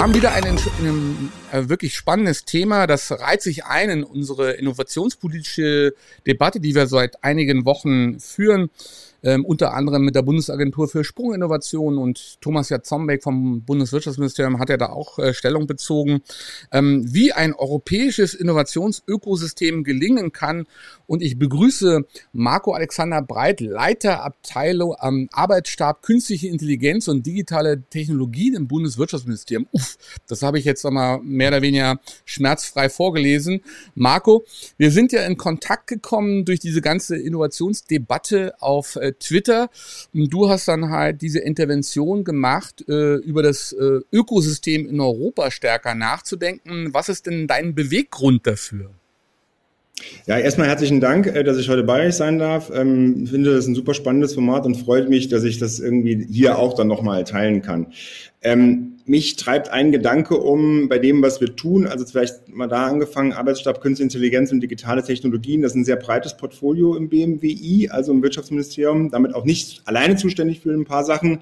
Wir haben wieder ein, ein, ein, wirklich spannendes Thema. Das reiht sich ein in unsere innovationspolitische Debatte, die wir seit einigen Wochen führen ähm, unter anderem mit der Bundesagentur für Sprunginnovation und Thomas Jatzombeck vom Bundeswirtschaftsministerium hat er da auch äh, Stellung bezogen, ähm, wie ein europäisches Innovationsökosystem gelingen kann. Und ich begrüße Marco Alexander Breit, Leiter Abteilung am Arbeitsstab Künstliche Intelligenz und digitale Technologien im Bundeswirtschaftsministerium. Uff, das habe ich jetzt einmal mehr oder weniger schmerzfrei vorgelesen. Marco, wir sind ja in Kontakt gekommen durch diese ganze Innovationsdebatte auf äh, Twitter. Und du hast dann halt diese Intervention gemacht, äh, über das äh, Ökosystem in Europa stärker nachzudenken. Was ist denn dein Beweggrund dafür? Ja, erstmal herzlichen Dank, äh, dass ich heute bei euch sein darf. Ähm, ich finde das ein super spannendes Format und freut mich, dass ich das irgendwie hier auch dann nochmal teilen kann. Ähm, mich treibt ein Gedanke um bei dem, was wir tun. Also vielleicht mal da angefangen, Arbeitsstab, Künstliche Intelligenz und digitale Technologien. Das ist ein sehr breites Portfolio im BMWI, also im Wirtschaftsministerium. Damit auch nicht alleine zuständig für ein paar Sachen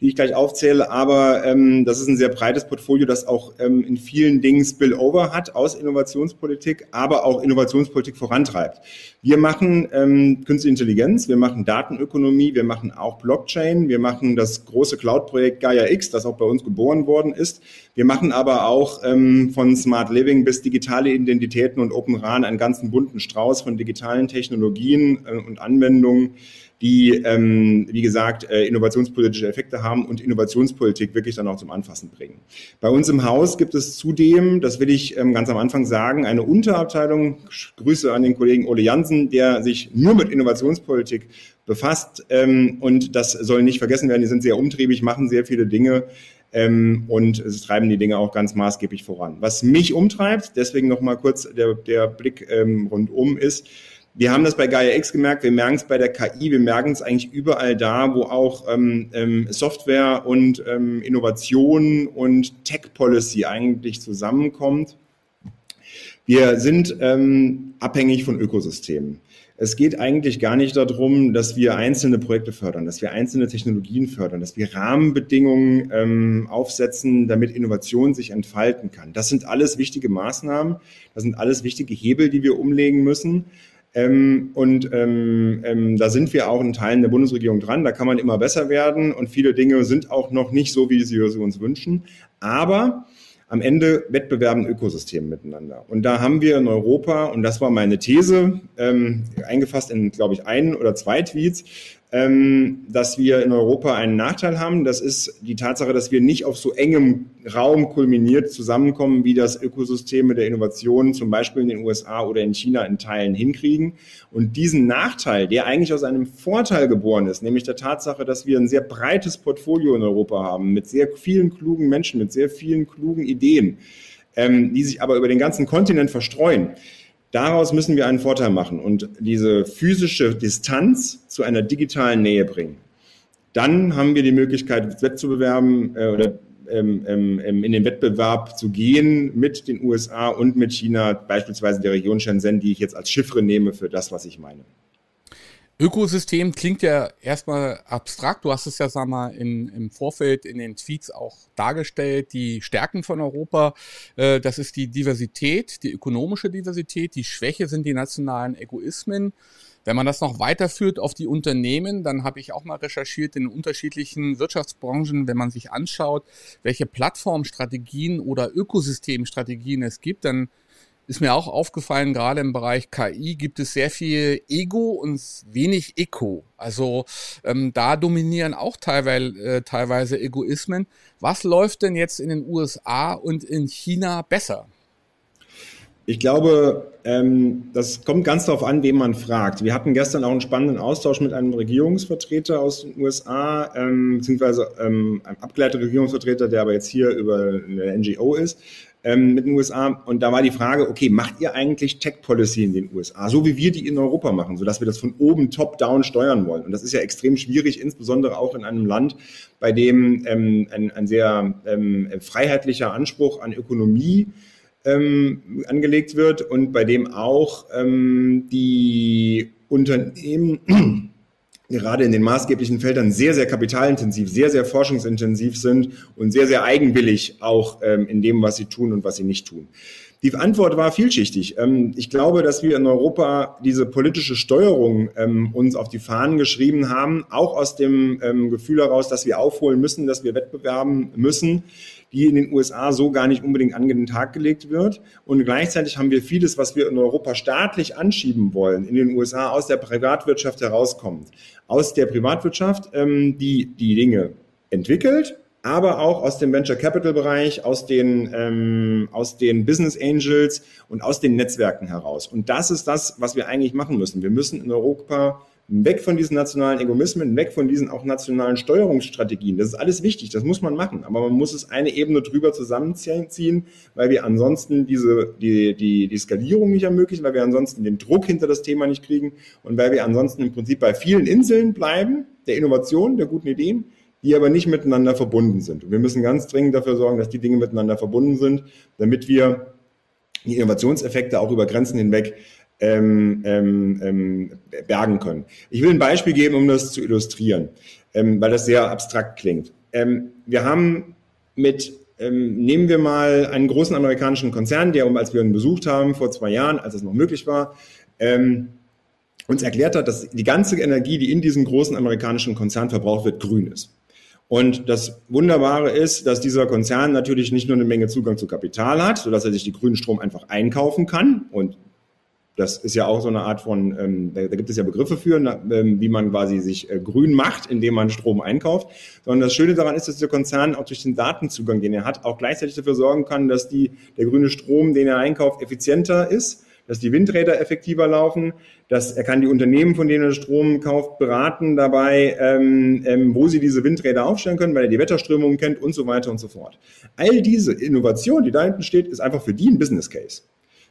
die ich gleich aufzähle. Aber ähm, das ist ein sehr breites Portfolio, das auch ähm, in vielen Dingen Spillover hat aus Innovationspolitik, aber auch Innovationspolitik vorantreibt. Wir machen ähm, Künstliche Intelligenz, wir machen Datenökonomie, wir machen auch Blockchain, wir machen das große Cloud-Projekt Gaia X, das auch bei uns geboren worden ist. Wir machen aber auch ähm, von Smart Living bis digitale Identitäten und Open RAN einen ganzen bunten Strauß von digitalen Technologien äh, und Anwendungen die, ähm, wie gesagt, äh, innovationspolitische Effekte haben und Innovationspolitik wirklich dann auch zum Anfassen bringen. Bei uns im Haus gibt es zudem, das will ich ähm, ganz am Anfang sagen, eine Unterabteilung, Grüße an den Kollegen Ole Jansen, der sich nur mit Innovationspolitik befasst. Ähm, und das soll nicht vergessen werden, die sind sehr umtriebig, machen sehr viele Dinge. Ähm, und es treiben die Dinge auch ganz maßgeblich voran. Was mich umtreibt, deswegen nochmal kurz der, der Blick ähm, rundum ist, wir haben das bei Gaia X gemerkt, wir merken es bei der KI, wir merken es eigentlich überall da, wo auch ähm, ähm, Software und ähm, Innovation und Tech Policy eigentlich zusammenkommt. Wir sind ähm, abhängig von Ökosystemen. Es geht eigentlich gar nicht darum, dass wir einzelne Projekte fördern, dass wir einzelne Technologien fördern, dass wir Rahmenbedingungen ähm, aufsetzen, damit Innovation sich entfalten kann. Das sind alles wichtige Maßnahmen, das sind alles wichtige Hebel, die wir umlegen müssen. Ähm, und ähm, ähm, da sind wir auch in Teilen der Bundesregierung dran. Da kann man immer besser werden und viele Dinge sind auch noch nicht so, wie sie uns wünschen. Aber am Ende wettbewerben Ökosysteme miteinander. Und da haben wir in Europa, und das war meine These, ähm, eingefasst in, glaube ich, ein oder zwei Tweets, dass wir in Europa einen Nachteil haben. Das ist die Tatsache, dass wir nicht auf so engem Raum kulminiert zusammenkommen, wie das Ökosysteme der Innovation zum Beispiel in den USA oder in China in Teilen hinkriegen. Und diesen Nachteil, der eigentlich aus einem Vorteil geboren ist, nämlich der Tatsache, dass wir ein sehr breites Portfolio in Europa haben, mit sehr vielen klugen Menschen, mit sehr vielen klugen Ideen, ähm, die sich aber über den ganzen Kontinent verstreuen, Daraus müssen wir einen Vorteil machen und diese physische Distanz zu einer digitalen Nähe bringen. Dann haben wir die Möglichkeit, Wettbewerben äh, oder ähm, ähm, ähm, in den Wettbewerb zu gehen mit den USA und mit China, beispielsweise der Region Shenzhen, die ich jetzt als Chiffre nehme für das, was ich meine. Ökosystem klingt ja erstmal abstrakt. Du hast es ja, sag mal, in, im Vorfeld in den Tweets auch dargestellt. Die Stärken von Europa, äh, das ist die Diversität, die ökonomische Diversität. Die Schwäche sind die nationalen Egoismen. Wenn man das noch weiterführt auf die Unternehmen, dann habe ich auch mal recherchiert in unterschiedlichen Wirtschaftsbranchen, wenn man sich anschaut, welche Plattformstrategien oder Ökosystemstrategien es gibt, dann ist mir auch aufgefallen, gerade im Bereich KI gibt es sehr viel Ego und wenig Eco. Also ähm, da dominieren auch teilweise, äh, teilweise Egoismen. Was läuft denn jetzt in den USA und in China besser? Ich glaube, ähm, das kommt ganz darauf an, wen man fragt. Wir hatten gestern auch einen spannenden Austausch mit einem Regierungsvertreter aus den USA, ähm, beziehungsweise ähm, einem abgeleiteten Regierungsvertreter, der aber jetzt hier über eine NGO ist, ähm, mit den USA. Und da war die Frage, okay, macht ihr eigentlich Tech-Policy in den USA, so wie wir die in Europa machen, sodass wir das von oben top-down steuern wollen? Und das ist ja extrem schwierig, insbesondere auch in einem Land, bei dem ähm, ein, ein sehr ähm, freiheitlicher Anspruch an Ökonomie ähm, angelegt wird und bei dem auch ähm, die Unternehmen gerade in den maßgeblichen Feldern sehr, sehr kapitalintensiv, sehr, sehr forschungsintensiv sind und sehr, sehr eigenwillig auch ähm, in dem, was sie tun und was sie nicht tun. Die Antwort war vielschichtig. Ähm, ich glaube, dass wir in Europa diese politische Steuerung ähm, uns auf die Fahnen geschrieben haben, auch aus dem ähm, Gefühl heraus, dass wir aufholen müssen, dass wir wettbewerben müssen, die in den USA so gar nicht unbedingt an den Tag gelegt wird. Und gleichzeitig haben wir vieles, was wir in Europa staatlich anschieben wollen, in den USA aus der Privatwirtschaft herauskommt. Aus der Privatwirtschaft, die die Dinge entwickelt aber auch aus dem Venture Capital Bereich, aus den, ähm, aus den Business Angels und aus den Netzwerken heraus. Und das ist das, was wir eigentlich machen müssen. Wir müssen in Europa weg von diesen nationalen Egoismen, weg von diesen auch nationalen Steuerungsstrategien. Das ist alles wichtig, das muss man machen. Aber man muss es eine Ebene drüber zusammenziehen, weil wir ansonsten diese, die, die, die Skalierung nicht ermöglichen, weil wir ansonsten den Druck hinter das Thema nicht kriegen und weil wir ansonsten im Prinzip bei vielen Inseln bleiben, der Innovation, der guten Ideen, die aber nicht miteinander verbunden sind. Und wir müssen ganz dringend dafür sorgen, dass die Dinge miteinander verbunden sind, damit wir die Innovationseffekte auch über Grenzen hinweg ähm, ähm, ähm, bergen können. Ich will ein Beispiel geben, um das zu illustrieren, ähm, weil das sehr abstrakt klingt. Ähm, wir haben mit, ähm, nehmen wir mal einen großen amerikanischen Konzern, der, als wir ihn besucht haben vor zwei Jahren, als es noch möglich war, uns erklärt hat, dass die ganze Energie, die in diesem großen amerikanischen Konzern verbraucht wird, grün ist. Und das Wunderbare ist, dass dieser Konzern natürlich nicht nur eine Menge Zugang zu Kapital hat, sodass er sich die grünen Strom einfach einkaufen kann. Und das ist ja auch so eine Art von, ähm, da, da gibt es ja Begriffe für, na, ähm, wie man quasi sich äh, grün macht, indem man Strom einkauft. Sondern das Schöne daran ist, dass der Konzern auch durch den Datenzugang, den er hat, auch gleichzeitig dafür sorgen kann, dass die, der grüne Strom, den er einkauft, effizienter ist dass die Windräder effektiver laufen, dass er kann die Unternehmen, von denen er Strom kauft, beraten dabei, ähm, ähm, wo sie diese Windräder aufstellen können, weil er die Wetterströmungen kennt und so weiter und so fort. All diese Innovation, die da hinten steht, ist einfach für die ein Business Case.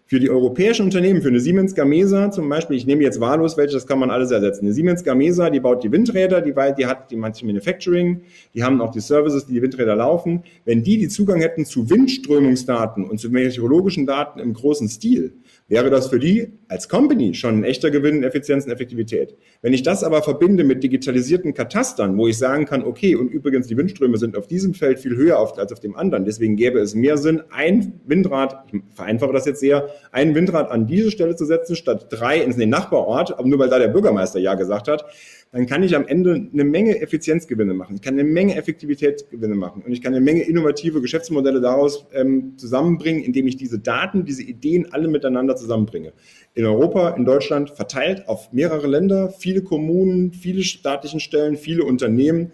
Für die europäischen Unternehmen, für eine Siemens Gamesa zum Beispiel, ich nehme jetzt wahllos welche, das kann man alles ersetzen. Eine Siemens Gamesa, die baut die Windräder, die, die hat die manche Manufacturing, die haben auch die Services, die die Windräder laufen. Wenn die die Zugang hätten zu Windströmungsdaten und zu meteorologischen Daten im großen Stil, wäre das für die als Company schon ein echter Gewinn in Effizienz und Effektivität. Wenn ich das aber verbinde mit digitalisierten Katastern, wo ich sagen kann, okay, und übrigens die Windströme sind auf diesem Feld viel höher als auf dem anderen, deswegen gäbe es mehr Sinn, ein Windrad, ich vereinfache das jetzt sehr, ein Windrad an diese Stelle zu setzen, statt drei in den Nachbarort, aber nur weil da der Bürgermeister ja gesagt hat, dann kann ich am Ende eine Menge Effizienzgewinne machen. Ich kann eine Menge Effektivitätsgewinne machen und ich kann eine Menge innovative Geschäftsmodelle daraus ähm, zusammenbringen, indem ich diese Daten, diese Ideen alle miteinander zusammenbringe. In Europa, in Deutschland verteilt auf mehrere Länder, viele Kommunen, viele staatlichen Stellen, viele Unternehmen.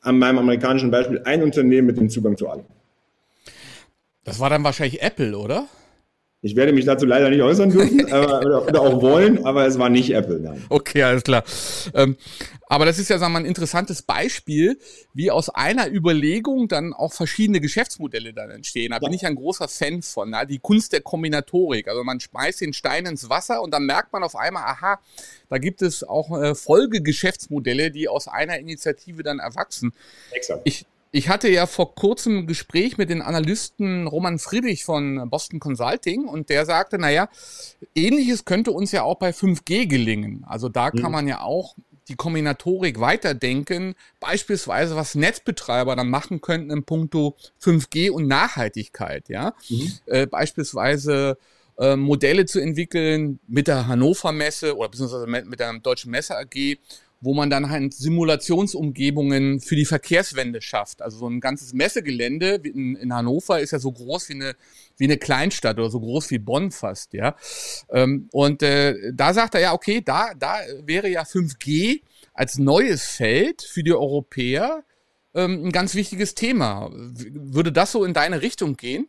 An meinem amerikanischen Beispiel ein Unternehmen mit dem Zugang zu allem. Das war dann wahrscheinlich Apple, oder? Ich werde mich dazu leider nicht äußern dürfen aber, oder, auch wollen, aber es war nicht Apple. Nein. Okay, alles klar. Ähm, aber das ist ja sagen wir mal, ein interessantes Beispiel, wie aus einer Überlegung dann auch verschiedene Geschäftsmodelle dann entstehen. Da ja. bin ich ein großer Fan von. Na? Die Kunst der Kombinatorik. Also man schmeißt den Stein ins Wasser und dann merkt man auf einmal, aha, da gibt es auch äh, Folgegeschäftsmodelle, die aus einer Initiative dann erwachsen. Exakt. Ich, ich hatte ja vor kurzem ein Gespräch mit den Analysten Roman Friedrich von Boston Consulting und der sagte, naja, ähnliches könnte uns ja auch bei 5G gelingen. Also da kann mhm. man ja auch die Kombinatorik weiterdenken, beispielsweise was Netzbetreiber dann machen könnten im Punkto 5G und Nachhaltigkeit, ja. Mhm. Äh, beispielsweise äh, Modelle zu entwickeln mit der Hannover Messe oder beziehungsweise mit der Deutschen Messe AG, wo man dann halt Simulationsumgebungen für die Verkehrswende schafft. Also so ein ganzes Messegelände in, in Hannover ist ja so groß wie eine, wie eine Kleinstadt oder so groß wie Bonn fast, ja. Ähm, und äh, da sagt er ja, okay, da, da wäre ja 5G als neues Feld für die Europäer ähm, ein ganz wichtiges Thema. Würde das so in deine Richtung gehen?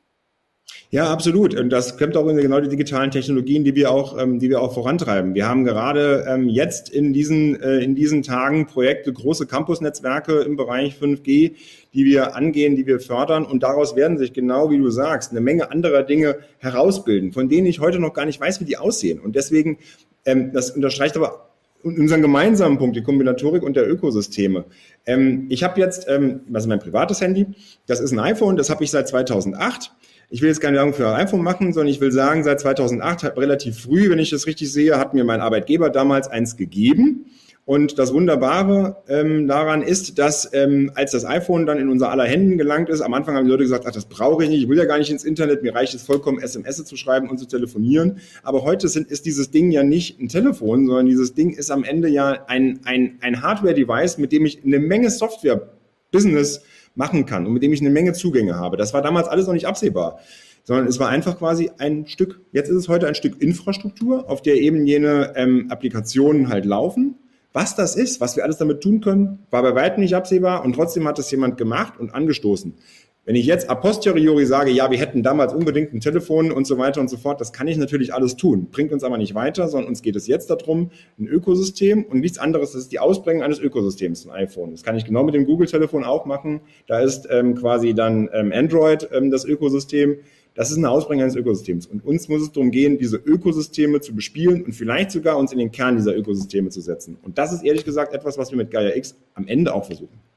Ja, absolut. Und das kommt auch in genau die digitalen Technologien, die wir auch, ähm, die wir auch vorantreiben. Wir haben gerade ähm, jetzt in diesen, äh, in diesen Tagen Projekte, große Campusnetzwerke im Bereich 5G, die wir angehen, die wir fördern. Und daraus werden sich genau, wie du sagst, eine Menge anderer Dinge herausbilden, von denen ich heute noch gar nicht weiß, wie die aussehen. Und deswegen, ähm, das unterstreicht aber unseren gemeinsamen Punkt, die Kombinatorik und der Ökosysteme. Ähm, ich habe jetzt, ähm, was ist mein privates Handy? Das ist ein iPhone, das habe ich seit 2008 ich will jetzt keine Werbung für iPhone machen, sondern ich will sagen, seit 2008, relativ früh, wenn ich das richtig sehe, hat mir mein Arbeitgeber damals eins gegeben. Und das Wunderbare ähm, daran ist, dass ähm, als das iPhone dann in unser aller Händen gelangt ist, am Anfang haben die Leute gesagt, ach, das brauche ich nicht, ich will ja gar nicht ins Internet, mir reicht es vollkommen, SMS zu schreiben und zu telefonieren. Aber heute sind, ist dieses Ding ja nicht ein Telefon, sondern dieses Ding ist am Ende ja ein, ein, ein Hardware-Device, mit dem ich eine Menge Software-Business machen kann und mit dem ich eine Menge Zugänge habe. Das war damals alles noch nicht absehbar, sondern es war einfach quasi ein Stück, jetzt ist es heute ein Stück Infrastruktur, auf der eben jene ähm, Applikationen halt laufen. Was das ist, was wir alles damit tun können, war bei weitem nicht absehbar und trotzdem hat es jemand gemacht und angestoßen. Wenn ich jetzt a posteriori sage, ja, wir hätten damals unbedingt ein Telefon und so weiter und so fort, das kann ich natürlich alles tun, bringt uns aber nicht weiter, sondern uns geht es jetzt darum, ein Ökosystem und nichts anderes, das ist die Ausbringung eines Ökosystems, ein iPhone. Das kann ich genau mit dem Google-Telefon auch machen. Da ist ähm, quasi dann ähm, Android ähm, das Ökosystem. Das ist eine Ausbringung eines Ökosystems. Und uns muss es darum gehen, diese Ökosysteme zu bespielen und vielleicht sogar uns in den Kern dieser Ökosysteme zu setzen. Und das ist ehrlich gesagt etwas, was wir mit Gaia X am Ende auch versuchen.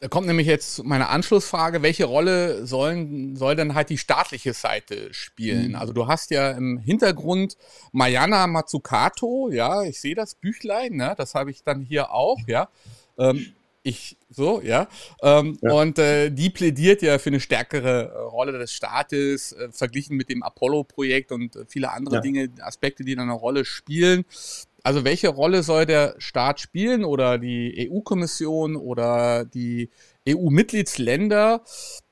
Da kommt nämlich jetzt meine Anschlussfrage, welche Rolle sollen, soll denn halt die staatliche Seite spielen? Mhm. Also du hast ja im Hintergrund Mayana Matsukato, ja, ich sehe das Büchlein, ne? das habe ich dann hier auch, ja. Ähm, ich so, ja. Ähm, ja. Und äh, die plädiert ja für eine stärkere äh, Rolle des Staates, äh, verglichen mit dem Apollo-Projekt und äh, viele andere ja. Dinge, Aspekte, die da eine Rolle spielen. Also welche Rolle soll der Staat spielen oder die EU-Kommission oder die EU-Mitgliedsländer?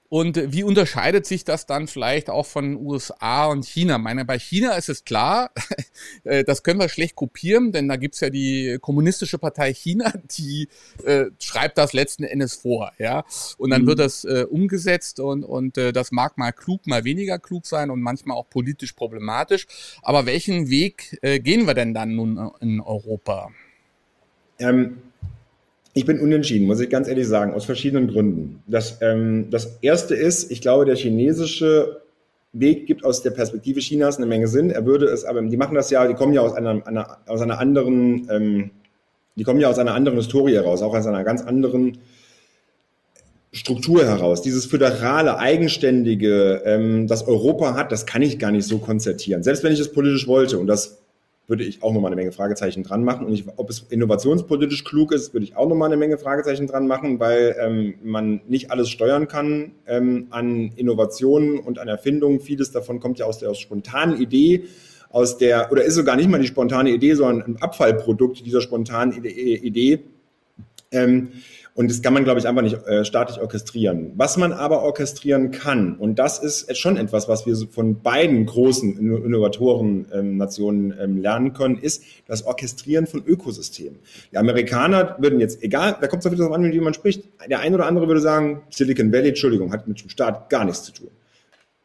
Und wie unterscheidet sich das dann vielleicht auch von USA und China? Ich meine, bei China ist es klar, äh, das können wir schlecht kopieren, denn da gibt's ja die kommunistische Partei China, die äh, schreibt das letzten Endes vor, ja. Und dann mhm. wird das äh, umgesetzt und, und äh, das mag mal klug, mal weniger klug sein und manchmal auch politisch problematisch. Aber welchen Weg äh, gehen wir denn dann nun in Europa? Ähm, ich bin unentschieden, muss ich ganz ehrlich sagen, aus verschiedenen Gründen. Das, ähm, das erste ist, ich glaube, der chinesische Weg gibt aus der Perspektive Chinas eine Menge Sinn. Er würde es, aber die machen das ja, die kommen ja aus einer, einer aus einer anderen, ähm, die kommen ja aus einer anderen Historie heraus, auch aus einer ganz anderen Struktur heraus. Dieses föderale, eigenständige, ähm, das Europa hat, das kann ich gar nicht so konzertieren. Selbst wenn ich es politisch wollte und das würde ich auch nochmal eine Menge Fragezeichen dran machen. Und ich, ob es innovationspolitisch klug ist, würde ich auch nochmal eine Menge Fragezeichen dran machen, weil ähm, man nicht alles steuern kann ähm, an Innovationen und an Erfindungen. Vieles davon kommt ja aus der aus spontanen Idee, aus der, oder ist sogar nicht mal die spontane Idee, sondern ein Abfallprodukt dieser spontanen Idee. Ähm, und das kann man, glaube ich, einfach nicht äh, staatlich orchestrieren. Was man aber orchestrieren kann, und das ist schon etwas, was wir von beiden großen Innovatoren-Nationen ähm, ähm, lernen können, ist das Orchestrieren von Ökosystemen. Die Amerikaner würden jetzt, egal, da kommt es wieder darauf an, wie man spricht, der eine oder andere würde sagen, Silicon Valley, Entschuldigung, hat mit dem Staat gar nichts zu tun.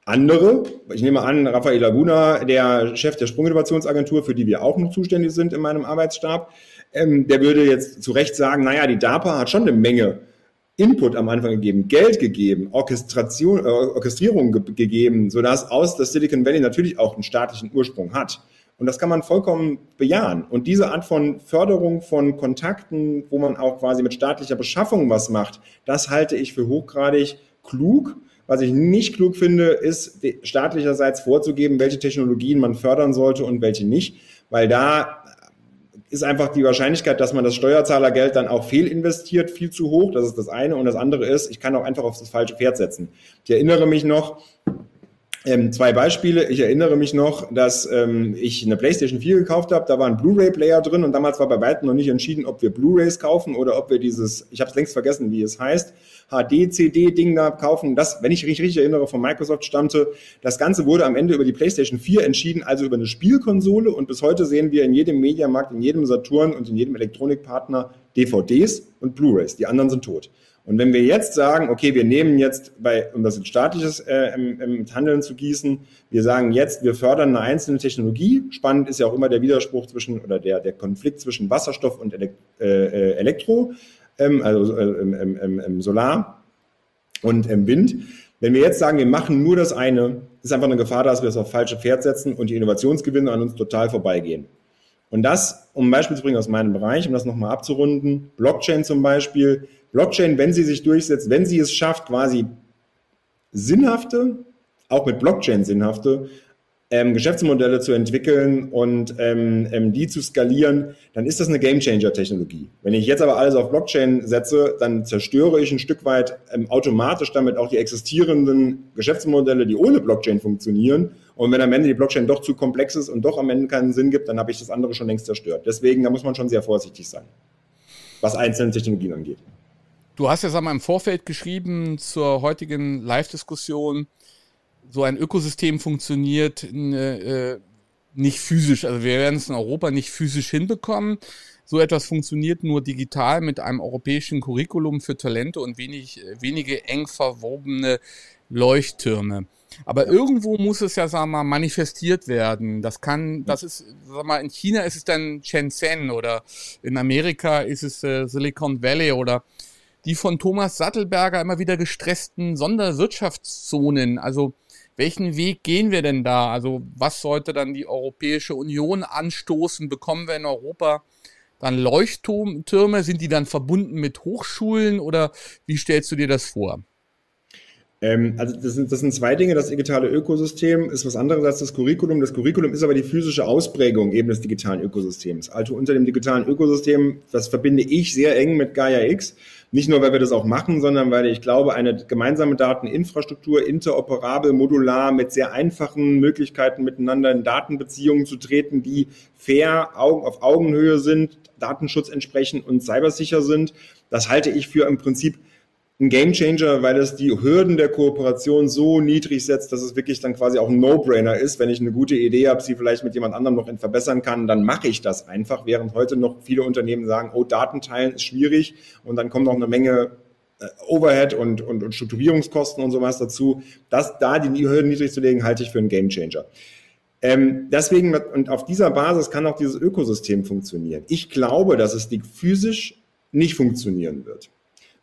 Andere, ich nehme an, Rafael Laguna, der Chef der Sprunginnovationsagentur, für die wir auch noch zuständig sind in meinem Arbeitsstab, ähm, der würde jetzt zu Recht sagen, naja, die DARPA hat schon eine Menge Input am Anfang gegeben, Geld gegeben, Orchestration, äh, Orchestrierung ge gegeben, sodass aus das Silicon Valley natürlich auch einen staatlichen Ursprung hat. Und das kann man vollkommen bejahen. Und diese Art von Förderung von Kontakten, wo man auch quasi mit staatlicher Beschaffung was macht, das halte ich für hochgradig klug. Was ich nicht klug finde, ist staatlicherseits vorzugeben, welche Technologien man fördern sollte und welche nicht, weil da ist einfach die Wahrscheinlichkeit, dass man das Steuerzahlergeld dann auch fehlinvestiert, viel zu hoch. Das ist das eine. Und das andere ist, ich kann auch einfach auf das falsche Pferd setzen. Ich erinnere mich noch, ähm, zwei Beispiele. Ich erinnere mich noch, dass ähm, ich eine PlayStation 4 gekauft habe. Da war ein Blu-ray-Player drin und damals war bei weitem noch nicht entschieden, ob wir Blu-rays kaufen oder ob wir dieses, ich habe es längst vergessen, wie es heißt, HD-CD-Ding da kaufen. Das, wenn ich mich richtig erinnere, von Microsoft stammte. Das Ganze wurde am Ende über die PlayStation 4 entschieden, also über eine Spielkonsole. Und bis heute sehen wir in jedem Mediamarkt, in jedem Saturn und in jedem Elektronikpartner DVDs und Blu-rays. Die anderen sind tot. Und wenn wir jetzt sagen, okay, wir nehmen jetzt bei, um das in staatliches äh, im, im Handeln zu gießen, wir sagen jetzt, wir fördern eine einzelne Technologie. Spannend ist ja auch immer der Widerspruch zwischen oder der, der Konflikt zwischen Wasserstoff und Elekt, äh, Elektro, ähm, also äh, im, Solar und im Wind. Wenn wir jetzt sagen, wir machen nur das eine, ist einfach eine Gefahr, dass wir das auf falsche Pferd setzen und die Innovationsgewinne an uns total vorbeigehen. Und das, um ein Beispiel zu bringen aus meinem Bereich, um das nochmal abzurunden, Blockchain zum Beispiel. Blockchain, wenn sie sich durchsetzt, wenn sie es schafft, quasi sinnhafte, auch mit Blockchain sinnhafte, ähm, Geschäftsmodelle zu entwickeln und ähm, ähm, die zu skalieren, dann ist das eine Gamechanger-Technologie. Wenn ich jetzt aber alles auf Blockchain setze, dann zerstöre ich ein Stück weit ähm, automatisch damit auch die existierenden Geschäftsmodelle, die ohne Blockchain funktionieren. Und wenn am Ende die Blockchain doch zu komplex ist und doch am Ende keinen Sinn gibt, dann habe ich das andere schon längst zerstört. Deswegen, da muss man schon sehr vorsichtig sein, was einzelne Technologien angeht. Du hast ja einmal im Vorfeld geschrieben zur heutigen Live-Diskussion, so ein Ökosystem funktioniert äh, nicht physisch. Also wir werden es in Europa nicht physisch hinbekommen. So etwas funktioniert nur digital mit einem europäischen Curriculum für Talente und wenig, wenige eng verwobene Leuchttürme. Aber irgendwo muss es ja, sagen wir mal, manifestiert werden. Das kann, das ist, sag mal, in China ist es dann Shenzhen oder in Amerika ist es äh, Silicon Valley oder die von Thomas Sattelberger immer wieder gestressten Sonderwirtschaftszonen. Also welchen Weg gehen wir denn da? Also was sollte dann die Europäische Union anstoßen? Bekommen wir in Europa dann Leuchttürme? Sind die dann verbunden mit Hochschulen oder wie stellst du dir das vor? Ähm, also das sind, das sind zwei Dinge. Das digitale Ökosystem ist was anderes als das Curriculum. Das Curriculum ist aber die physische Ausprägung eben des digitalen Ökosystems. Also unter dem digitalen Ökosystem, das verbinde ich sehr eng mit Gaia X. Nicht nur, weil wir das auch machen, sondern weil ich glaube, eine gemeinsame Dateninfrastruktur, interoperabel, modular, mit sehr einfachen Möglichkeiten miteinander in Datenbeziehungen zu treten, die fair, auf Augenhöhe sind, Datenschutz entsprechen und cybersicher sind, das halte ich für im Prinzip ein Gamechanger, weil es die Hürden der Kooperation so niedrig setzt, dass es wirklich dann quasi auch ein No-Brainer ist. Wenn ich eine gute Idee habe, sie vielleicht mit jemand anderem noch verbessern kann, dann mache ich das einfach, während heute noch viele Unternehmen sagen, oh, Datenteilen ist schwierig und dann kommt noch eine Menge äh, Overhead und, und, und Strukturierungskosten und sowas dazu. Das, da die Hürden niedrig zu legen, halte ich für einen Gamechanger. Ähm, deswegen, und auf dieser Basis kann auch dieses Ökosystem funktionieren. Ich glaube, dass es physisch nicht funktionieren wird.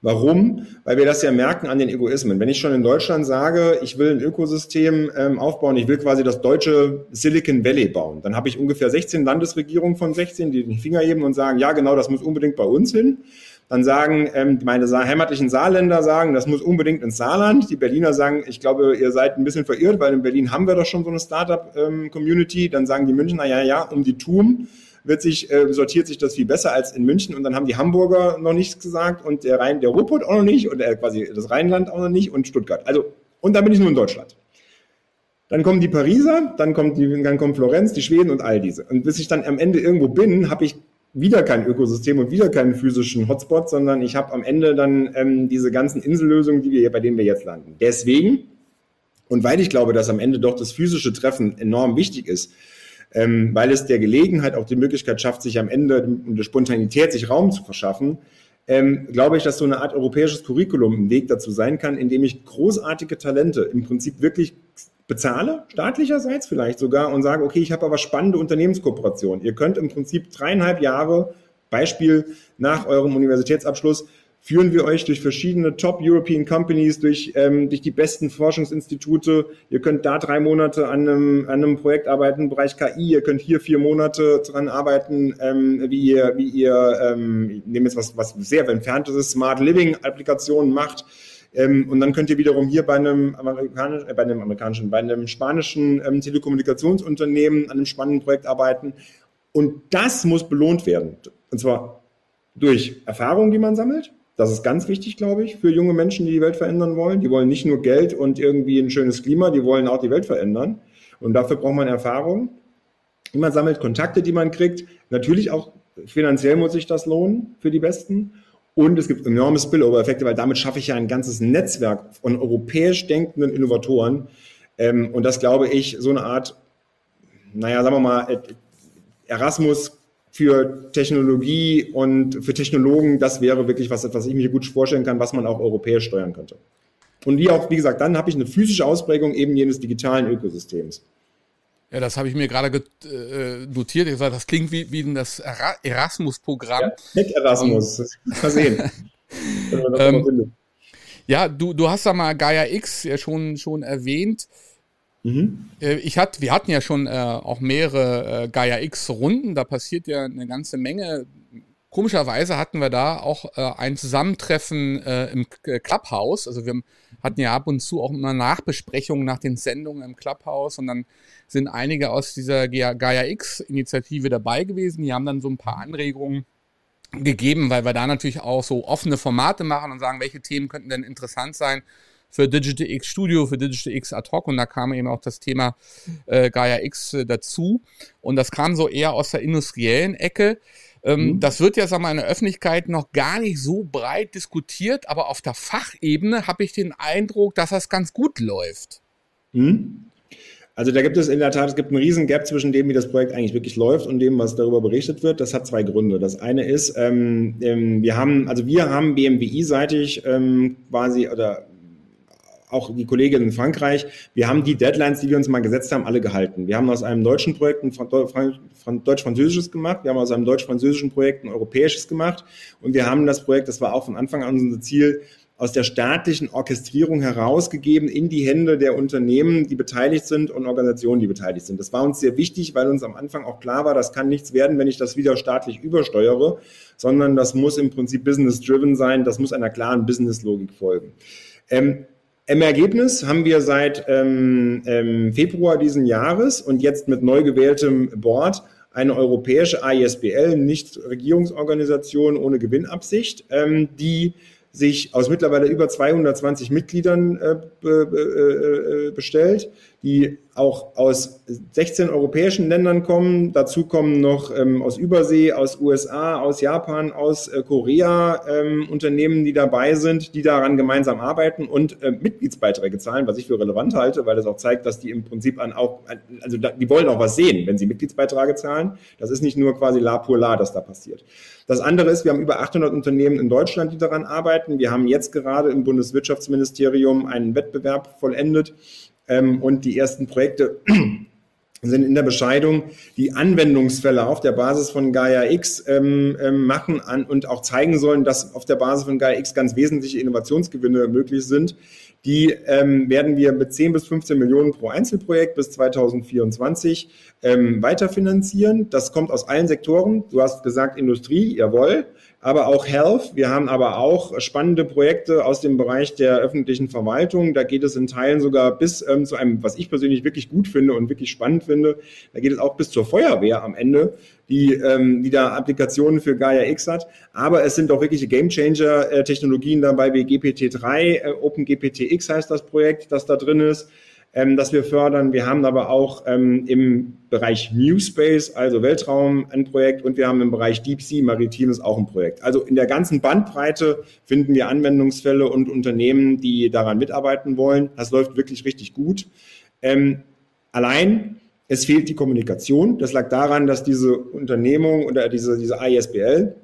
Warum? Weil wir das ja merken an den Egoismen. Wenn ich schon in Deutschland sage, ich will ein Ökosystem ähm, aufbauen, ich will quasi das deutsche Silicon Valley bauen, dann habe ich ungefähr 16 Landesregierungen von 16, die den Finger heben und sagen, ja genau, das muss unbedingt bei uns hin. Dann sagen ähm, meine heimatlichen Saarländer sagen, das muss unbedingt ins Saarland. Die Berliner sagen, ich glaube, ihr seid ein bisschen verirrt, weil in Berlin haben wir doch schon so eine Startup-Community. Ähm, dann sagen die Münchner, ja, ja, um die TUM wird sich, äh, sortiert sich das viel besser als in München und dann haben die Hamburger noch nichts gesagt und der Rhein, der Ruhrpott auch noch nicht und äh, quasi das Rheinland auch noch nicht und Stuttgart. Also, und dann bin ich nur in Deutschland. Dann kommen die Pariser, dann kommt, die, dann kommt Florenz, die Schweden und all diese. Und bis ich dann am Ende irgendwo bin, habe ich wieder kein Ökosystem und wieder keinen physischen Hotspot, sondern ich habe am Ende dann ähm, diese ganzen Insellösungen, die wir, bei denen wir jetzt landen. Deswegen, und weil ich glaube, dass am Ende doch das physische Treffen enorm wichtig ist, ähm, weil es der Gelegenheit auch die Möglichkeit schafft, sich am Ende um der Spontanität sich Raum zu verschaffen, ähm, glaube ich, dass so eine Art europäisches Curriculum ein Weg dazu sein kann, indem ich großartige Talente im Prinzip wirklich bezahle, staatlicherseits vielleicht sogar, und sage, okay, ich habe aber spannende Unternehmenskooperationen. Ihr könnt im Prinzip dreieinhalb Jahre, Beispiel nach eurem Universitätsabschluss, führen wir euch durch verschiedene Top European Companies, durch, ähm, durch die besten Forschungsinstitute. Ihr könnt da drei Monate an einem, an einem Projekt arbeiten im Bereich KI. Ihr könnt hier vier Monate dran arbeiten, ähm, wie ihr, wie ihr, ähm, ich nehme jetzt was, was sehr entferntes ist, Smart Living Applikationen macht. Ähm, und dann könnt ihr wiederum hier bei einem amerikanischen, äh, bei einem amerikanischen, bei einem spanischen ähm, Telekommunikationsunternehmen an einem spannenden Projekt arbeiten. Und das muss belohnt werden. Und zwar durch Erfahrungen, die man sammelt, das ist ganz wichtig, glaube ich, für junge Menschen, die die Welt verändern wollen. Die wollen nicht nur Geld und irgendwie ein schönes Klima, die wollen auch die Welt verändern. Und dafür braucht man Erfahrung. Man sammelt Kontakte, die man kriegt. Natürlich auch finanziell muss sich das lohnen für die Besten. Und es gibt enorme Spillover-Effekte, weil damit schaffe ich ja ein ganzes Netzwerk von europäisch denkenden Innovatoren. Ähm, und das glaube ich, so eine Art, naja, sagen wir mal, Erasmus für Technologie und für Technologen, das wäre wirklich was, was ich mir gut vorstellen kann, was man auch europäisch steuern könnte. Und wie auch, wie gesagt, dann habe ich eine physische Ausprägung eben jenes digitalen Ökosystems. Ja, das habe ich mir gerade äh, notiert. Ich gesagt, das klingt wie, wie das Erasmus-Programm. Ja, mit Erasmus, mal sehen. ähm, ja, du, du hast da mal Gaia X ja schon, schon erwähnt. Mhm. Äh, ich hat, wir hatten ja schon äh, auch mehrere äh, Gaia X-Runden, da passiert ja eine ganze Menge. Komischerweise hatten wir da auch äh, ein Zusammentreffen äh, im Clubhouse. Also wir hatten ja ab und zu auch immer Nachbesprechungen nach den Sendungen im Clubhouse und dann sind einige aus dieser Gaia X-Initiative dabei gewesen. Die haben dann so ein paar Anregungen gegeben, weil wir da natürlich auch so offene Formate machen und sagen, welche Themen könnten denn interessant sein für Digital X Studio, für Digital X Ad hoc und da kam eben auch das Thema äh, Gaia X äh, dazu und das kam so eher aus der industriellen Ecke. Ähm, mhm. Das wird ja, sagen wir mal, in der Öffentlichkeit noch gar nicht so breit diskutiert, aber auf der Fachebene habe ich den Eindruck, dass das ganz gut läuft. Mhm. Also da gibt es in der Tat, es gibt einen riesen Gap zwischen dem, wie das Projekt eigentlich wirklich läuft und dem, was darüber berichtet wird. Das hat zwei Gründe. Das eine ist, ähm, ähm wir haben, also wir haben BMWI-seitig ähm, quasi oder auch die Kollegin in Frankreich, wir haben die Deadlines, die wir uns mal gesetzt haben, alle gehalten. Wir haben aus einem deutschen Projekt ein deutsch-französisches gemacht, wir haben aus einem deutsch-französischen Projekt ein europäisches gemacht und wir haben das Projekt, das war auch von Anfang an unser Ziel, aus der staatlichen Orchestrierung herausgegeben in die Hände der Unternehmen, die beteiligt sind und Organisationen, die beteiligt sind. Das war uns sehr wichtig, weil uns am Anfang auch klar war, das kann nichts werden, wenn ich das wieder staatlich übersteuere, sondern das muss im Prinzip business-driven sein, das muss einer klaren Business-Logik folgen. Ähm, im Ergebnis haben wir seit ähm, ähm, Februar diesen Jahres und jetzt mit neu gewähltem Board eine europäische ISBL, Nichtregierungsorganisation ohne Gewinnabsicht, ähm, die sich aus mittlerweile über 220 Mitgliedern äh, be, äh, bestellt, die auch aus 16 europäischen Ländern kommen. Dazu kommen noch ähm, aus Übersee, aus USA, aus Japan, aus äh, Korea ähm, Unternehmen, die dabei sind, die daran gemeinsam arbeiten und äh, Mitgliedsbeiträge zahlen, was ich für relevant halte, weil das auch zeigt, dass die im Prinzip an auch, also da, die wollen auch was sehen, wenn sie Mitgliedsbeiträge zahlen. Das ist nicht nur quasi la pour la, das da passiert. Das andere ist, wir haben über 800 Unternehmen in Deutschland, die daran arbeiten. Wir haben jetzt gerade im Bundeswirtschaftsministerium einen Wettbewerb vollendet ähm, und die ersten Projekte sind in der Bescheidung, die Anwendungsfälle auf der Basis von Gaia X ähm, ähm, machen an, und auch zeigen sollen, dass auf der Basis von Gaia X ganz wesentliche Innovationsgewinne möglich sind. Die ähm, werden wir mit 10 bis 15 Millionen pro Einzelprojekt bis 2024 ähm, weiterfinanzieren. Das kommt aus allen Sektoren. Du hast gesagt Industrie, jawohl aber auch Health. Wir haben aber auch spannende Projekte aus dem Bereich der öffentlichen Verwaltung. Da geht es in Teilen sogar bis ähm, zu einem, was ich persönlich wirklich gut finde und wirklich spannend finde, da geht es auch bis zur Feuerwehr am Ende, die, ähm, die da Applikationen für Gaia X hat. Aber es sind auch wirkliche Gamechanger-Technologien dabei wie GPT-3, äh, OpenGPT-X heißt das Projekt, das da drin ist ähm, das wir fördern. Wir haben aber auch ähm, im Bereich New Space, also Weltraum, ein Projekt und wir haben im Bereich Deep Sea Maritimes auch ein Projekt. Also in der ganzen Bandbreite finden wir Anwendungsfälle und Unternehmen, die daran mitarbeiten wollen. Das läuft wirklich richtig gut. Ähm, allein es fehlt die Kommunikation. Das lag daran, dass diese Unternehmung oder diese, diese ISBL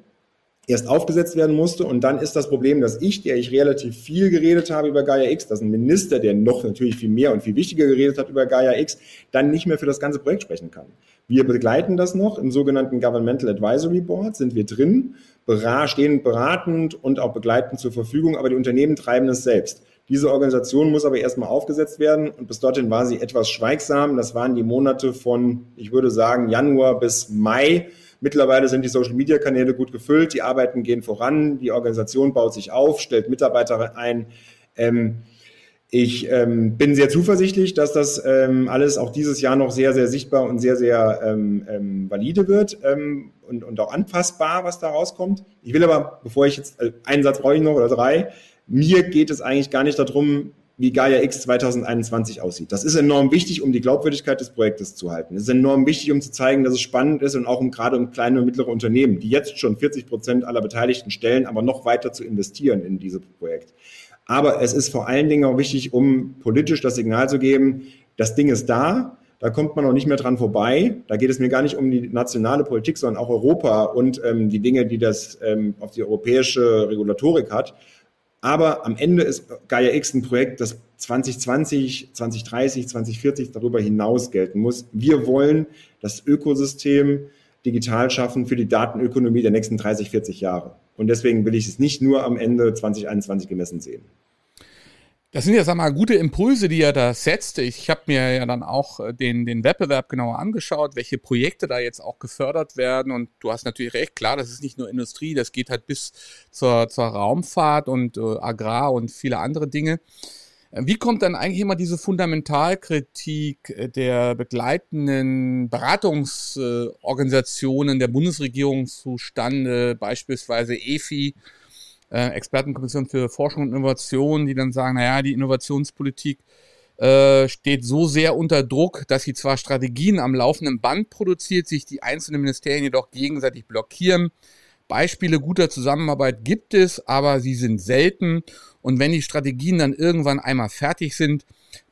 erst aufgesetzt werden musste. Und dann ist das Problem, dass ich, der ich relativ viel geredet habe über Gaia X, dass ein Minister, der noch natürlich viel mehr und viel wichtiger geredet hat über Gaia X, dann nicht mehr für das ganze Projekt sprechen kann. Wir begleiten das noch im sogenannten Governmental Advisory Board, sind wir drin, stehen beratend und auch begleitend zur Verfügung, aber die Unternehmen treiben es selbst. Diese Organisation muss aber erstmal aufgesetzt werden und bis dorthin war sie etwas schweigsam. Das waren die Monate von, ich würde sagen, Januar bis Mai Mittlerweile sind die Social-Media-Kanäle gut gefüllt, die Arbeiten gehen voran, die Organisation baut sich auf, stellt Mitarbeiter ein. Ähm, ich ähm, bin sehr zuversichtlich, dass das ähm, alles auch dieses Jahr noch sehr, sehr sichtbar und sehr, sehr ähm, ähm valide wird ähm, und, und auch anfassbar, was da rauskommt. Ich will aber, bevor ich jetzt, äh, einen Satz brauche ich noch oder drei, mir geht es eigentlich gar nicht darum, wie Gaia X 2021 aussieht. Das ist enorm wichtig, um die Glaubwürdigkeit des Projektes zu halten. Es ist enorm wichtig, um zu zeigen, dass es spannend ist und auch um gerade um kleine und mittlere Unternehmen, die jetzt schon 40 Prozent aller Beteiligten stellen, aber noch weiter zu investieren in dieses Projekt. Aber es ist vor allen Dingen auch wichtig, um politisch das Signal zu geben, das Ding ist da, Da kommt man auch nicht mehr dran vorbei. Da geht es mir gar nicht um die nationale Politik, sondern auch Europa und ähm, die Dinge, die das ähm, auf die europäische Regulatorik hat. Aber am Ende ist Gaia X ein Projekt, das 2020, 2030, 2040 darüber hinaus gelten muss. Wir wollen das Ökosystem digital schaffen für die Datenökonomie der nächsten 30, 40 Jahre. Und deswegen will ich es nicht nur am Ende 2021 gemessen sehen. Das sind ja, sag mal, gute Impulse, die er da setzt. Ich habe mir ja dann auch äh, den, den Wettbewerb genauer angeschaut, welche Projekte da jetzt auch gefördert werden. Und du hast natürlich recht, klar, das ist nicht nur Industrie, das geht halt bis zur, zur Raumfahrt und äh, Agrar und viele andere Dinge. Äh, wie kommt dann eigentlich immer diese Fundamentalkritik äh, der begleitenden Beratungsorganisationen der Bundesregierung zustande, beispielsweise EFI? Äh, Expertenkommission für Forschung und Innovation, die dann sagen, naja, die Innovationspolitik äh, steht so sehr unter Druck, dass sie zwar Strategien am laufenden Band produziert, sich die einzelnen Ministerien jedoch gegenseitig blockieren. Beispiele guter Zusammenarbeit gibt es, aber sie sind selten. Und wenn die Strategien dann irgendwann einmal fertig sind,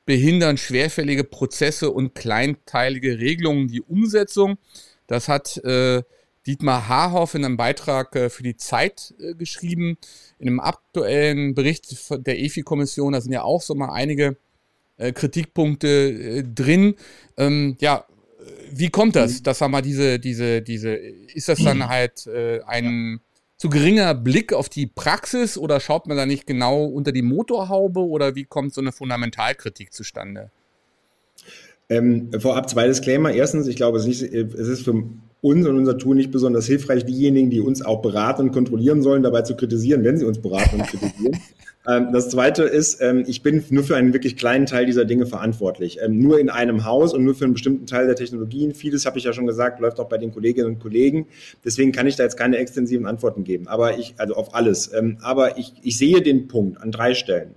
behindern schwerfällige Prozesse und kleinteilige Regelungen die Umsetzung. Das hat äh, Dietmar Haarhoff in einem Beitrag äh, für die Zeit äh, geschrieben. In einem aktuellen Bericht der EFI-Kommission, da sind ja auch so mal einige äh, Kritikpunkte drin. Ähm, ja, wie kommt das, mhm. dass wir mal diese, diese, diese, ist das dann halt ein zu geringer Blick auf die Praxis oder schaut man da nicht genau unter die Motorhaube oder wie kommt so eine Fundamentalkritik zustande? Ähm, vorab zwei Disclaimer. Erstens, ich glaube, es ist, nicht, es ist für uns und unser Tool nicht besonders hilfreich, diejenigen, die uns auch beraten und kontrollieren sollen, dabei zu kritisieren, wenn sie uns beraten und kritisieren. Ähm, das zweite ist, ähm, ich bin nur für einen wirklich kleinen Teil dieser Dinge verantwortlich. Ähm, nur in einem Haus und nur für einen bestimmten Teil der Technologien. Vieles habe ich ja schon gesagt, läuft auch bei den Kolleginnen und Kollegen. Deswegen kann ich da jetzt keine extensiven Antworten geben. Aber ich, also auf alles. Aber ich, ich sehe den Punkt an drei Stellen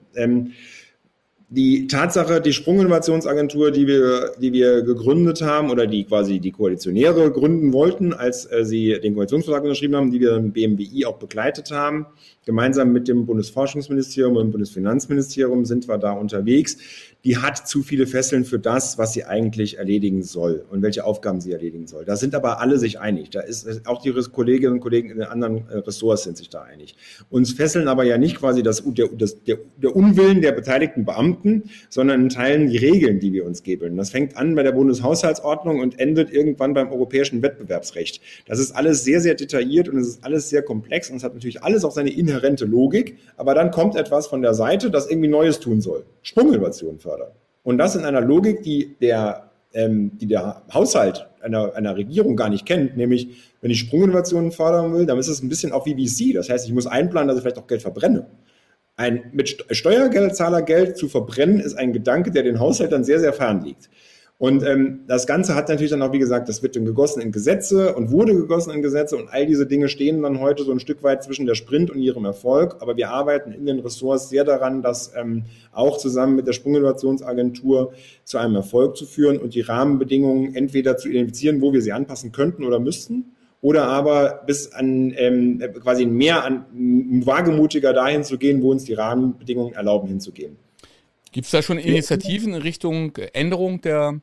die Tatsache, die Sprunginnovationsagentur, die wir, die wir gegründet haben oder die quasi die Koalitionäre gründen wollten, als äh, sie den Koalitionsvertrag unterschrieben haben, die wir im BMWI auch begleitet haben, gemeinsam mit dem Bundesforschungsministerium und dem Bundesfinanzministerium sind wir da unterwegs die hat zu viele Fesseln für das, was sie eigentlich erledigen soll und welche Aufgaben sie erledigen soll. Da sind aber alle sich einig. Da ist auch die Kolleginnen und Kollegen in den anderen äh, Ressorts sind sich da einig. Uns fesseln aber ja nicht quasi das, der, das, der, der Unwillen der beteiligten Beamten, sondern in Teilen die Regeln, die wir uns geben. Das fängt an bei der Bundeshaushaltsordnung und endet irgendwann beim europäischen Wettbewerbsrecht. Das ist alles sehr, sehr detailliert und es ist alles sehr komplex und es hat natürlich alles auch seine inhärente Logik, aber dann kommt etwas von der Seite, das irgendwie Neues tun soll. Sprunginnovation fördern. Und das in einer Logik, die der, ähm, die der Haushalt einer, einer Regierung gar nicht kennt, nämlich wenn ich Sprunginnovationen fördern will, dann ist es ein bisschen auch wie VC. Das heißt, ich muss einplanen, dass ich vielleicht auch Geld verbrenne. Ein mit Steuergeldzahlergeld zu verbrennen, ist ein Gedanke, der den Haushaltern sehr, sehr fern liegt. Und ähm, das Ganze hat natürlich dann auch, wie gesagt, das wird dann gegossen in Gesetze und wurde gegossen in Gesetze und all diese Dinge stehen dann heute so ein Stück weit zwischen der Sprint und ihrem Erfolg. Aber wir arbeiten in den Ressorts sehr daran, das ähm, auch zusammen mit der Sprunginnovationsagentur zu einem Erfolg zu führen und die Rahmenbedingungen entweder zu identifizieren, wo wir sie anpassen könnten oder müssten, oder aber bis an ähm, quasi mehr an wagemutiger dahin zu gehen, wo uns die Rahmenbedingungen erlauben hinzugehen. Gibt es da schon Initiativen in Richtung Änderung der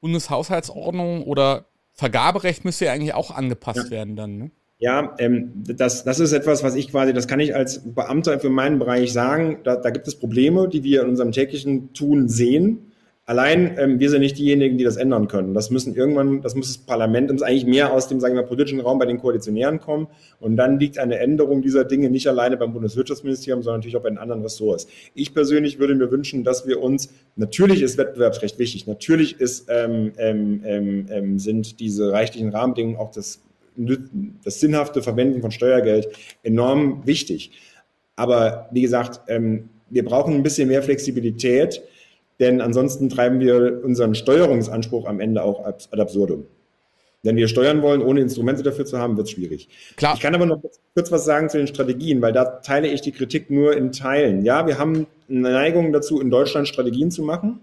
Bundeshaushaltsordnung oder Vergaberecht müsste ja eigentlich auch angepasst ja. werden dann, ne? Ja, ähm, das, das ist etwas, was ich quasi, das kann ich als Beamter für meinen Bereich sagen. Da, da gibt es Probleme, die wir in unserem täglichen Tun sehen. Allein ähm, wir sind nicht diejenigen, die das ändern können. Das müssen irgendwann, das muss das Parlament, muss eigentlich mehr aus dem, sagen wir, politischen Raum bei den Koalitionären kommen. Und dann liegt eine Änderung dieser Dinge nicht alleine beim Bundeswirtschaftsministerium, sondern natürlich auch bei den anderen Ressorts. Ich persönlich würde mir wünschen, dass wir uns, natürlich ist Wettbewerbsrecht wichtig, natürlich ist, ähm, ähm, ähm, ähm sind diese rechtlichen Rahmenbedingungen auch das, das sinnhafte Verwenden von Steuergeld enorm wichtig. Aber wie gesagt, ähm, wir brauchen ein bisschen mehr Flexibilität denn ansonsten treiben wir unseren Steuerungsanspruch am Ende auch ad absurdum. Wenn wir steuern wollen, ohne Instrumente dafür zu haben, wird es schwierig. Klar. Ich kann aber noch kurz was sagen zu den Strategien, weil da teile ich die Kritik nur in Teilen. Ja, wir haben eine Neigung dazu, in Deutschland Strategien zu machen.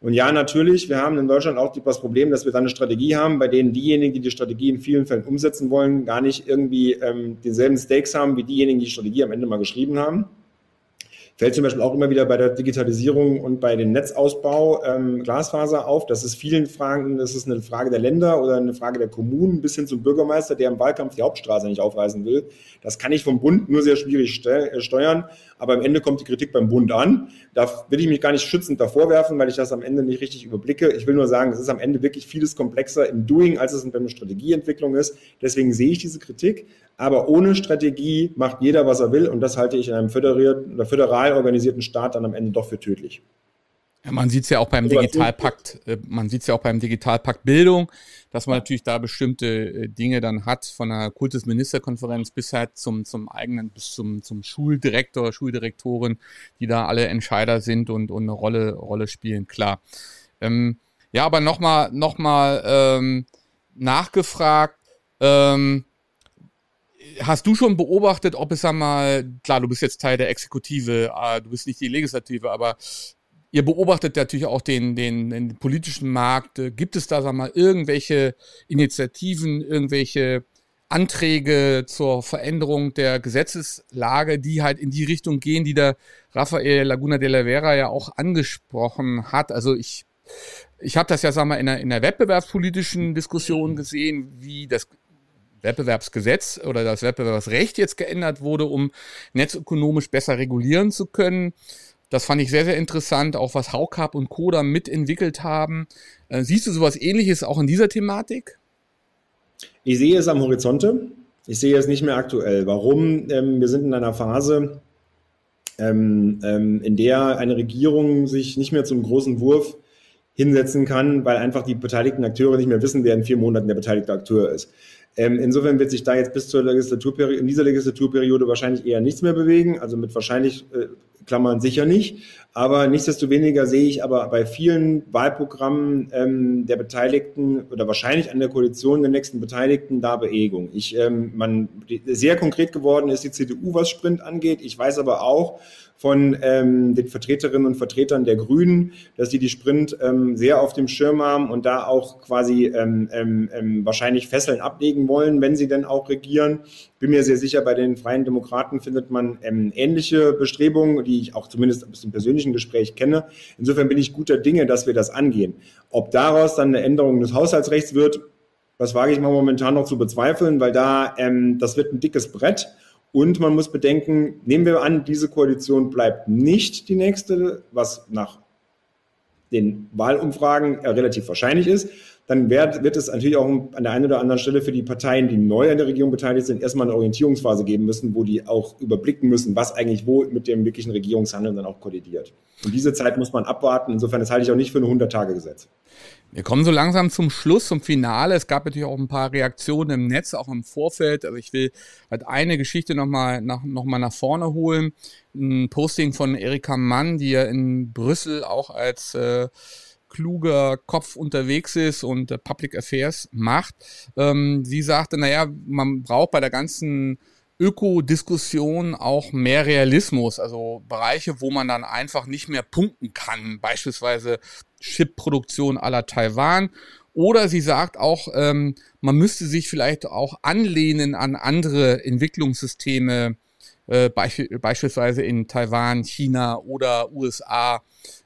Und ja, natürlich, wir haben in Deutschland auch das Problem, dass wir dann eine Strategie haben, bei denen diejenigen, die die Strategie in vielen Fällen umsetzen wollen, gar nicht irgendwie ähm, denselben Stakes haben wie diejenigen, die die Strategie am Ende mal geschrieben haben. Fällt zum Beispiel auch immer wieder bei der Digitalisierung und bei dem Netzausbau ähm, Glasfaser auf. Das ist vielen Fragen, das ist eine Frage der Länder oder eine Frage der Kommunen bis hin zum Bürgermeister, der im Wahlkampf die Hauptstraße nicht aufreißen will. Das kann ich vom Bund nur sehr schwierig äh, steuern. Aber am Ende kommt die Kritik beim Bund an. Da will ich mich gar nicht schützend davor werfen, weil ich das am Ende nicht richtig überblicke. Ich will nur sagen, es ist am Ende wirklich vieles komplexer im Doing, als es in der Strategieentwicklung ist. Deswegen sehe ich diese Kritik. Aber ohne Strategie macht jeder, was er will. Und das halte ich in einem föderierten oder föderal organisierten Staat dann am Ende doch für tödlich. Ja, man sieht es ja auch beim Digitalpakt, äh, man sieht es ja auch beim Digitalpakt Bildung, dass man natürlich da bestimmte äh, Dinge dann hat, von der Kultusministerkonferenz bis halt zum, zum eigenen, bis zum, zum Schuldirektor, Schuldirektorin, die da alle Entscheider sind und, und eine Rolle, Rolle spielen, klar. Ähm, ja, aber nochmal, nochmal ähm, nachgefragt, ähm, hast du schon beobachtet, ob es einmal, klar, du bist jetzt Teil der Exekutive, äh, du bist nicht die Legislative, aber ihr beobachtet natürlich auch den, den, den politischen Markt. Gibt es da, sag mal, irgendwelche Initiativen, irgendwelche Anträge zur Veränderung der Gesetzeslage, die halt in die Richtung gehen, die der Rafael Laguna de la Vera ja auch angesprochen hat. Also ich, ich habe das ja, sag mal, in der, in der wettbewerbspolitischen Diskussion gesehen, wie das Wettbewerbsgesetz oder das Wettbewerbsrecht jetzt geändert wurde, um netzökonomisch besser regulieren zu können. Das fand ich sehr, sehr interessant, auch was Haukap und Koda mitentwickelt haben. Äh, siehst du sowas ähnliches auch in dieser Thematik? Ich sehe es am Horizonte. Ich sehe es nicht mehr aktuell. Warum? Ähm, wir sind in einer Phase, ähm, ähm, in der eine Regierung sich nicht mehr zum großen Wurf hinsetzen kann, weil einfach die beteiligten Akteure nicht mehr wissen, wer in vier Monaten der beteiligte Akteur ist. Ähm, insofern wird sich da jetzt bis zur Legislaturperiode, in dieser Legislaturperiode wahrscheinlich eher nichts mehr bewegen. Also mit wahrscheinlich äh, Klammern sicher nicht. Aber nichtsdestoweniger sehe ich aber bei vielen Wahlprogrammen ähm, der Beteiligten oder wahrscheinlich an der Koalition der nächsten Beteiligten da Bewegung. Ich, ähm, man, sehr konkret geworden ist die CDU, was Sprint angeht. Ich weiß aber auch, von ähm, den Vertreterinnen und Vertretern der Grünen, dass die die Sprint ähm, sehr auf dem Schirm haben und da auch quasi ähm, ähm, ähm, wahrscheinlich Fesseln ablegen wollen, wenn sie denn auch regieren. Bin mir sehr sicher, bei den Freien Demokraten findet man ähm, ähnliche Bestrebungen, die ich auch zumindest aus dem persönlichen Gespräch kenne. Insofern bin ich guter Dinge, dass wir das angehen. Ob daraus dann eine Änderung des Haushaltsrechts wird, das wage ich mal momentan noch zu bezweifeln, weil da ähm, das wird ein dickes Brett und man muss bedenken, nehmen wir an, diese Koalition bleibt nicht die nächste, was nach den Wahlumfragen relativ wahrscheinlich ist, dann wird, wird es natürlich auch an der einen oder anderen Stelle für die Parteien, die neu an der Regierung beteiligt sind, erstmal eine Orientierungsphase geben müssen, wo die auch überblicken müssen, was eigentlich wo mit dem wirklichen Regierungshandeln dann auch kollidiert. Und diese Zeit muss man abwarten. Insofern, das halte ich auch nicht für ein 100-Tage-Gesetz. Wir kommen so langsam zum Schluss, zum Finale. Es gab natürlich auch ein paar Reaktionen im Netz, auch im Vorfeld. Also ich will halt eine Geschichte nochmal nach, noch nach vorne holen. Ein Posting von Erika Mann, die ja in Brüssel auch als äh, kluger Kopf unterwegs ist und äh, Public Affairs macht. Ähm, sie sagte, naja, man braucht bei der ganzen Ökodiskussion auch mehr Realismus, also Bereiche, wo man dann einfach nicht mehr punkten kann, beispielsweise Chipproduktion aller Taiwan. Oder sie sagt auch, ähm, man müsste sich vielleicht auch anlehnen an andere Entwicklungssysteme, äh, beisch beispielsweise in Taiwan, China oder USA,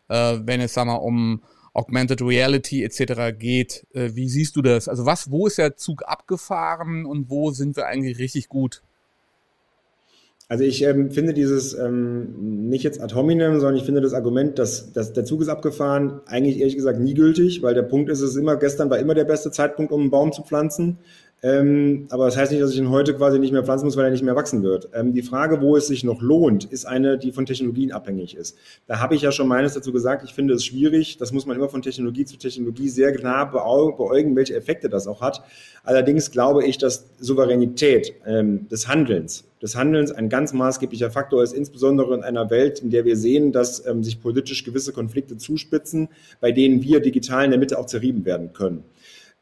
äh, wenn es sagen wir, um Augmented Reality etc. geht. Äh, wie siehst du das? Also was, wo ist der Zug abgefahren und wo sind wir eigentlich richtig gut? Also ich ähm, finde dieses ähm, nicht jetzt ad hominem, sondern ich finde das Argument, dass, dass der Zug ist abgefahren, eigentlich ehrlich gesagt nie gültig, weil der Punkt ist, es ist immer, gestern war immer der beste Zeitpunkt, um einen Baum zu pflanzen. Ähm, aber das heißt nicht, dass ich ihn heute quasi nicht mehr pflanzen muss, weil er nicht mehr wachsen wird. Ähm, die Frage, wo es sich noch lohnt, ist eine, die von Technologien abhängig ist. Da habe ich ja schon meines dazu gesagt, ich finde es schwierig. Das muss man immer von Technologie zu Technologie sehr genau beäugen, welche Effekte das auch hat. Allerdings glaube ich, dass Souveränität ähm, des Handelns, des Handelns ein ganz maßgeblicher Faktor ist, insbesondere in einer Welt, in der wir sehen, dass ähm, sich politisch gewisse Konflikte zuspitzen, bei denen wir digital in der Mitte auch zerrieben werden können.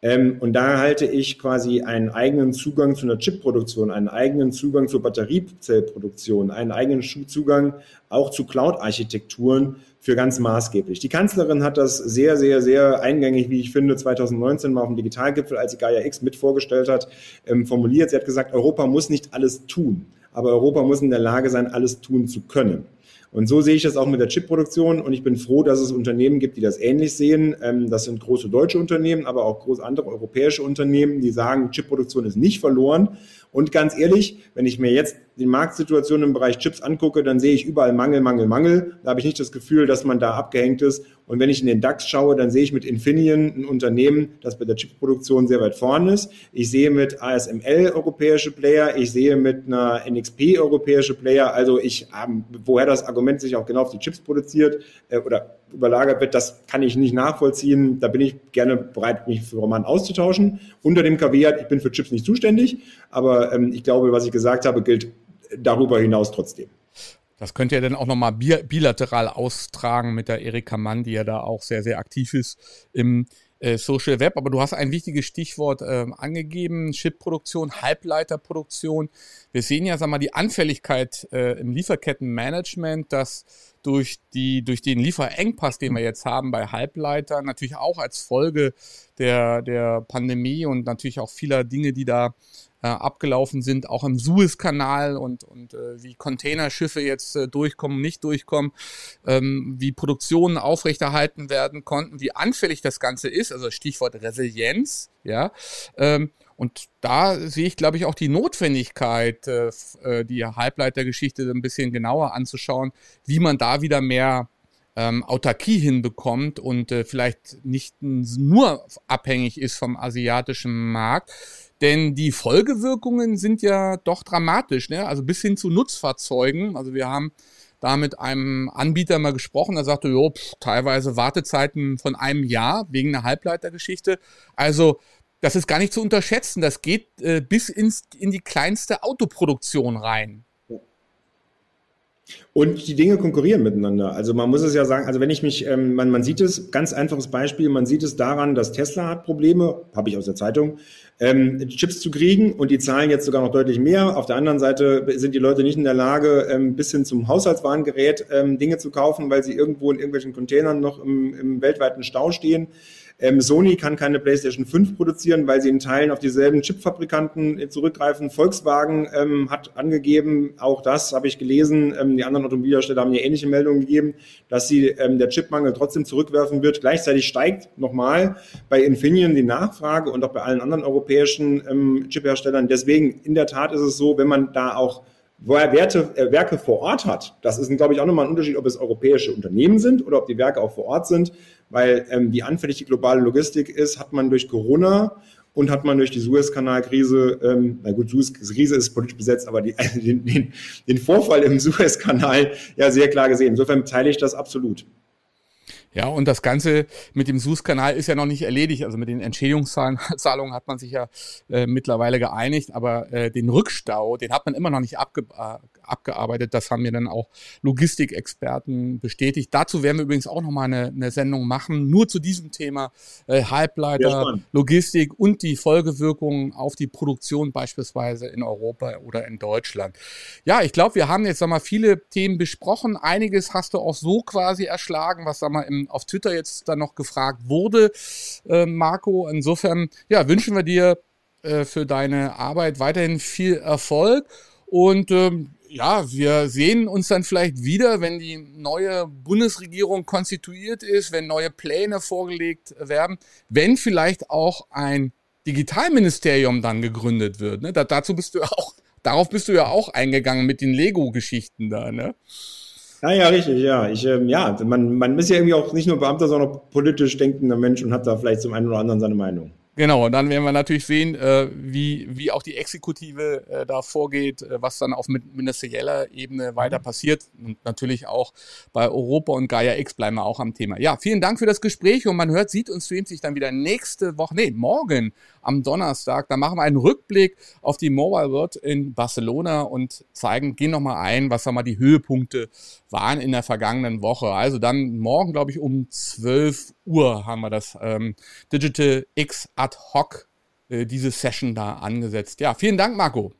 Ähm, und da halte ich quasi einen eigenen Zugang zu einer Chipproduktion, einen eigenen Zugang zur Batteriezellproduktion, einen eigenen Zugang auch zu Cloud-Architekturen für ganz maßgeblich. Die Kanzlerin hat das sehr, sehr, sehr eingängig, wie ich finde, 2019 mal auf dem Digitalgipfel, als sie Gaia X mit vorgestellt hat, ähm, formuliert. Sie hat gesagt, Europa muss nicht alles tun, aber Europa muss in der Lage sein, alles tun zu können. Und so sehe ich das auch mit der Chipproduktion und ich bin froh, dass es Unternehmen gibt, die das ähnlich sehen. Ähm, das sind große deutsche Unternehmen, aber auch große andere europäische Unternehmen, die sagen, Chipproduktion ist nicht verloren. Und ganz ehrlich, wenn ich mir jetzt die Marktsituation im Bereich Chips angucke, dann sehe ich überall Mangel, Mangel, Mangel. Da habe ich nicht das Gefühl, dass man da abgehängt ist. Und wenn ich in den DAX schaue, dann sehe ich mit Infineon ein Unternehmen, das bei der Chipproduktion sehr weit vorne ist. Ich sehe mit ASML europäische Player, ich sehe mit einer NXP europäische Player. Also ich, woher das Argument sich auch genau auf die Chips produziert äh, oder überlagert wird, das kann ich nicht nachvollziehen. Da bin ich gerne bereit, mich für Roman auszutauschen. Unter dem Caveat, ich bin für Chips nicht zuständig, aber ähm, ich glaube, was ich gesagt habe, gilt darüber hinaus trotzdem. Das könnt ihr dann auch nochmal bilateral austragen mit der Erika Mann, die ja da auch sehr, sehr aktiv ist im äh, Social Web. Aber du hast ein wichtiges Stichwort äh, angegeben, Chipproduktion, Halbleiterproduktion. Wir sehen ja, sag mal, die Anfälligkeit äh, im Lieferkettenmanagement, dass durch, die, durch den Lieferengpass, den wir jetzt haben bei Halbleitern, natürlich auch als Folge der, der Pandemie und natürlich auch vieler Dinge, die da äh, abgelaufen sind, auch im Suezkanal und, und äh, wie Containerschiffe jetzt äh, durchkommen, nicht durchkommen, ähm, wie Produktionen aufrechterhalten werden konnten, wie anfällig das Ganze ist, also Stichwort Resilienz, ja. Ähm, und da sehe ich, glaube ich, auch die Notwendigkeit, äh, äh die Halbleitergeschichte ein bisschen genauer anzuschauen, wie man da wieder mehr ähm, Autarkie hinbekommt und äh, vielleicht nicht nur abhängig ist vom asiatischen Markt. Denn die Folgewirkungen sind ja doch dramatisch, ne? also bis hin zu Nutzfahrzeugen. Also wir haben da mit einem Anbieter mal gesprochen, der sagte, jo, pff, teilweise Wartezeiten von einem Jahr wegen einer Halbleitergeschichte. Also das ist gar nicht zu unterschätzen. Das geht äh, bis ins, in die kleinste Autoproduktion rein. Und die Dinge konkurrieren miteinander. Also man muss es ja sagen, also wenn ich mich, ähm, man, man sieht es, ganz einfaches Beispiel, man sieht es daran, dass Tesla hat Probleme, habe ich aus der Zeitung, ähm, Chips zu kriegen und die zahlen jetzt sogar noch deutlich mehr. Auf der anderen Seite sind die Leute nicht in der Lage, ähm, bis hin zum Haushaltswarengerät ähm, Dinge zu kaufen, weil sie irgendwo in irgendwelchen Containern noch im, im weltweiten Stau stehen. Ähm, Sony kann keine PlayStation 5 produzieren, weil sie in Teilen auf dieselben Chipfabrikanten zurückgreifen. Volkswagen ähm, hat angegeben, auch das habe ich gelesen, ähm, die anderen Automobilhersteller haben eine ähnliche Meldung gegeben, dass sie ähm, der Chipmangel trotzdem zurückwerfen wird. Gleichzeitig steigt nochmal bei Infineon die Nachfrage und auch bei allen anderen europäischen ähm, Chipherstellern. Deswegen, in der Tat ist es so, wenn man da auch er Werte, äh, Werke vor Ort hat, das ist, glaube ich, auch nochmal ein Unterschied, ob es europäische Unternehmen sind oder ob die Werke auch vor Ort sind, weil ähm, wie anfällig die globale Logistik ist, hat man durch Corona und hat man durch die Suezkanalkrise, ähm, na gut, Suezkrise ist politisch besetzt, aber die, den, den, den Vorfall im Suezkanal ja sehr klar gesehen. Insofern teile ich das absolut. Ja, und das Ganze mit dem Suezkanal ist ja noch nicht erledigt. Also mit den Entschädigungszahlungen hat man sich ja äh, mittlerweile geeinigt, aber äh, den Rückstau, den hat man immer noch nicht abge äh, abgearbeitet. Das haben mir dann auch Logistikexperten bestätigt. Dazu werden wir übrigens auch nochmal eine, eine Sendung machen, nur zu diesem Thema äh, Halbleiter, Logistik und die Folgewirkungen auf die Produktion beispielsweise in Europa oder in Deutschland. Ja, ich glaube, wir haben jetzt sag mal viele Themen besprochen. Einiges hast du auch so quasi erschlagen, was sag mal im, auf Twitter jetzt dann noch gefragt wurde, äh, Marco. Insofern, ja, wünschen wir dir äh, für deine Arbeit weiterhin viel Erfolg und ähm, ja, wir sehen uns dann vielleicht wieder, wenn die neue Bundesregierung konstituiert ist, wenn neue Pläne vorgelegt werden, wenn vielleicht auch ein Digitalministerium dann gegründet wird. Ne? Da, dazu bist du auch, darauf bist du ja auch eingegangen mit den Lego-Geschichten da, ne? Ja, ja, richtig, ja. Ich, ähm, ja, man, man ist ja irgendwie auch nicht nur Beamter, sondern auch politisch denkender Mensch und hat da vielleicht zum einen oder anderen seine Meinung. Genau, und dann werden wir natürlich sehen, äh, wie, wie auch die Exekutive äh, da vorgeht, äh, was dann auf ministerieller Ebene weiter mhm. passiert. Und natürlich auch bei Europa und Gaia X bleiben wir auch am Thema. Ja, vielen Dank für das Gespräch und man hört, sieht und streamt sich dann wieder nächste Woche, nee, morgen am Donnerstag. Da machen wir einen Rückblick auf die Mobile World in Barcelona und zeigen, gehen nochmal ein, was da mal die Höhepunkte waren in der vergangenen Woche. Also dann morgen, glaube ich, um 12 Uhr haben wir das ähm, Digital X ad hoc äh, diese Session da angesetzt. Ja, vielen Dank, Marco.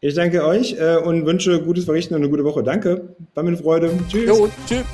Ich danke euch äh, und wünsche gutes Verrichten und eine gute Woche. Danke. War mir eine Freude. Tschüss. Jo, tschüss.